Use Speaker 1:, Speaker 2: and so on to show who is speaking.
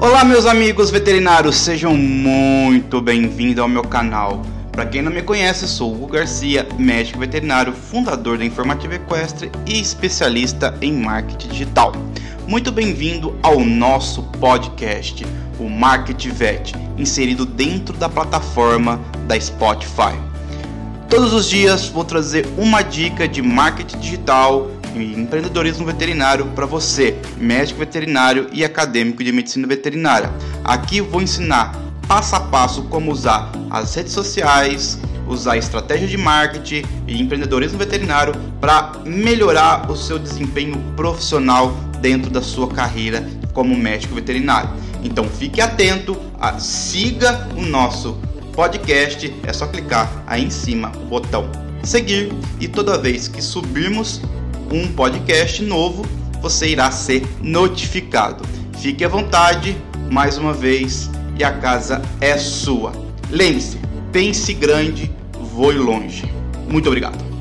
Speaker 1: Olá, meus amigos veterinários, sejam muito bem-vindos ao meu canal. Para quem não me conhece, sou Hugo Garcia, médico veterinário, fundador da Informativa Equestre e especialista em marketing digital. Muito bem-vindo ao nosso podcast, o Market Vet, inserido dentro da plataforma da Spotify. Todos os dias vou trazer uma dica de marketing digital e empreendedorismo veterinário para você, médico veterinário e acadêmico de medicina veterinária. Aqui vou ensinar passo a passo como usar as redes sociais, usar estratégia de marketing e empreendedorismo veterinário para melhorar o seu desempenho profissional dentro da sua carreira como médico veterinário. Então fique atento, siga o nosso podcast, é só clicar aí em cima o botão seguir e toda vez que subirmos um podcast novo, você irá ser notificado. Fique à vontade, mais uma vez, e a casa é sua. Lembre-se, pense grande, voe longe. Muito obrigado.